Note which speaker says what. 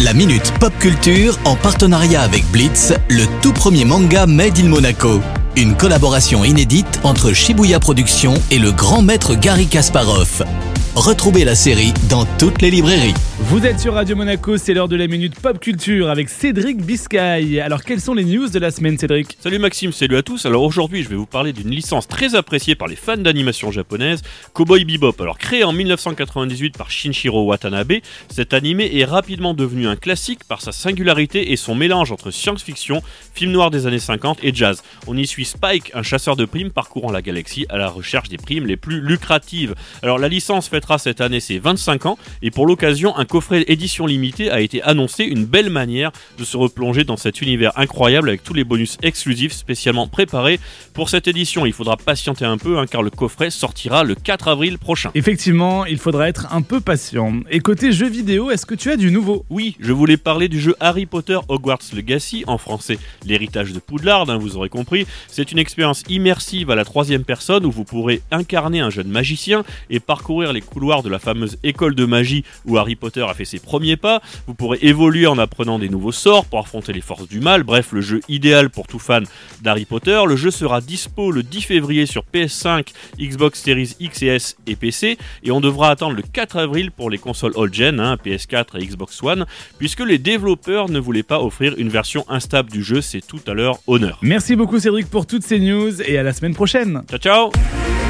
Speaker 1: La Minute Pop Culture en partenariat avec Blitz, le tout premier manga Made in Monaco. Une collaboration inédite entre Shibuya Productions et le grand maître Gary Kasparov. Retrouvez la série dans toutes les librairies.
Speaker 2: Vous êtes sur Radio Monaco, c'est l'heure de la minute pop culture avec Cédric Biscay. Alors quelles sont les news de la semaine Cédric?
Speaker 3: Salut Maxime, salut à tous. Alors aujourd'hui, je vais vous parler d'une licence très appréciée par les fans d'animation japonaise, Cowboy Bebop. Alors créé en 1998 par Shinshiro Watanabe, cet animé est rapidement devenu un classique par sa singularité et son mélange entre science-fiction, film noir des années 50 et jazz. On y suit Spike, un chasseur de primes parcourant la galaxie à la recherche des primes les plus lucratives. Alors la licence cette année ses 25 ans et pour l'occasion un coffret édition limitée a été annoncé, une belle manière de se replonger dans cet univers incroyable avec tous les bonus exclusifs spécialement préparés pour cette édition. Il faudra patienter un peu hein, car le coffret sortira le 4 avril prochain.
Speaker 2: Effectivement, il faudra être un peu patient. Et côté jeux vidéo, est-ce que tu as du nouveau?
Speaker 3: Oui, je voulais parler du jeu Harry Potter Hogwarts Legacy, en français l'héritage de Poudlard, hein, vous aurez compris. C'est une expérience immersive à la troisième personne où vous pourrez incarner un jeune magicien et parcourir les couloirs de la fameuse école de magie où Harry Potter a fait ses premiers pas. Vous pourrez évoluer en apprenant des nouveaux sorts pour affronter les forces du mal. Bref, le jeu idéal pour tout fan d'Harry Potter. Le jeu sera dispo le 10 février sur PS5, Xbox Series X et S et PC. Et on devra attendre le 4 avril pour les consoles old-gen, hein, PS4 et Xbox One, puisque les développeurs ne voulaient pas offrir une version instable du jeu. C'est tout à leur honneur.
Speaker 2: Merci beaucoup Cédric pour toutes ces news et à la semaine prochaine.
Speaker 3: Ciao ciao